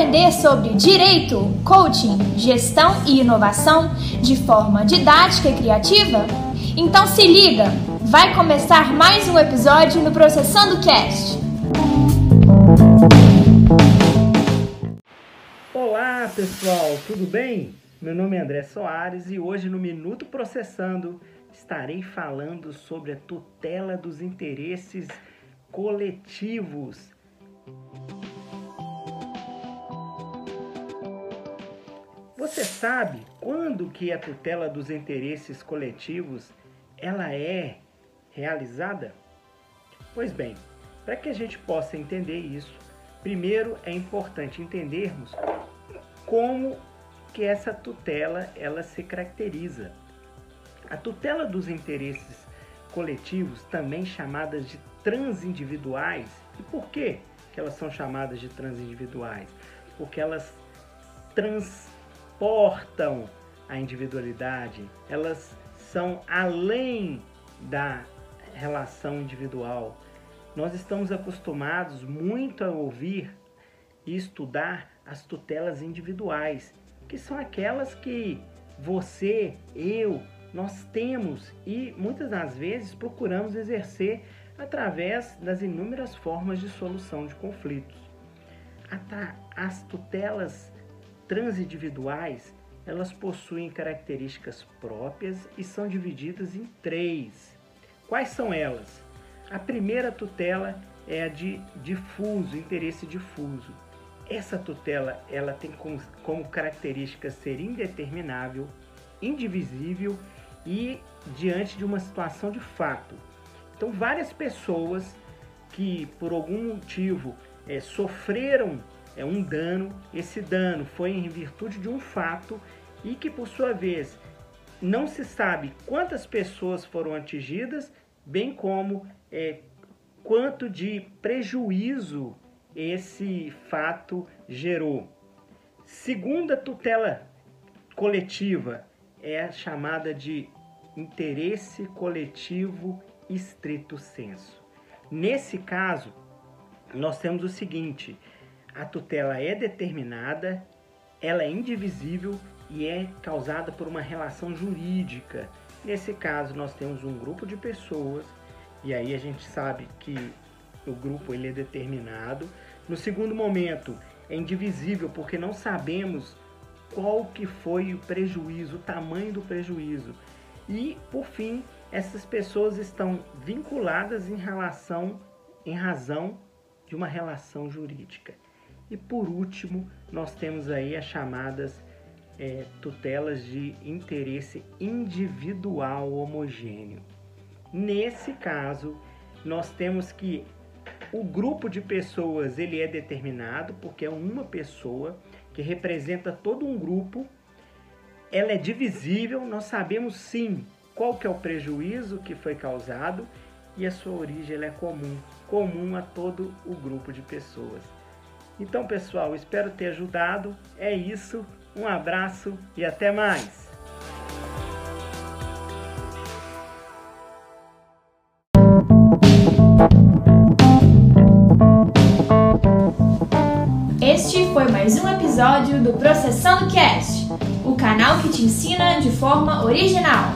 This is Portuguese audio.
aprender sobre direito, coaching, gestão e inovação de forma didática e criativa? Então se liga, vai começar mais um episódio no Processando Cast. Olá pessoal, tudo bem? Meu nome é André Soares e hoje no Minuto Processando estarei falando sobre a tutela dos interesses coletivos. Você sabe quando que a tutela dos interesses coletivos ela é realizada? Pois bem, para que a gente possa entender isso, primeiro é importante entendermos como que essa tutela ela se caracteriza. A tutela dos interesses coletivos, também chamadas de transindividuais, e por que, que elas são chamadas de transindividuais? Porque elas transportam a individualidade, elas são além da relação individual. Nós estamos acostumados muito a ouvir e estudar as tutelas individuais, que são aquelas que você, eu, nós temos e muitas das vezes procuramos exercer através das inúmeras formas de solução de conflitos. As tutelas transindividuais, elas possuem características próprias e são divididas em três. Quais são elas? A primeira tutela é a de difuso, interesse difuso. Essa tutela ela tem como característica ser indeterminável, indivisível e diante de uma situação de fato. Então, várias pessoas que por algum motivo é, sofreram é, um dano, esse dano foi em virtude de um fato e que por sua vez não se sabe quantas pessoas foram atingidas, bem como é, quanto de prejuízo esse fato gerou. Segunda tutela coletiva é a chamada de interesse coletivo estrito senso. Nesse caso, nós temos o seguinte: a tutela é determinada, ela é indivisível e é causada por uma relação jurídica. Nesse caso, nós temos um grupo de pessoas e aí a gente sabe que o grupo ele é determinado. No segundo momento, é indivisível porque não sabemos qual que foi o prejuízo, o tamanho do prejuízo. E, por fim, essas pessoas estão vinculadas em relação em razão de uma relação jurídica. E por último, nós temos aí as chamadas é, tutelas de interesse individual homogêneo. Nesse caso, nós temos que o grupo de pessoas ele é determinado porque é uma pessoa que representa todo um grupo. Ela é divisível, nós sabemos sim qual que é o prejuízo que foi causado e a sua origem é comum, comum a todo o grupo de pessoas. Então, pessoal, espero ter ajudado. É isso. Um abraço e até mais. Este foi mais um episódio do Processando Cast, o canal que te ensina de forma original.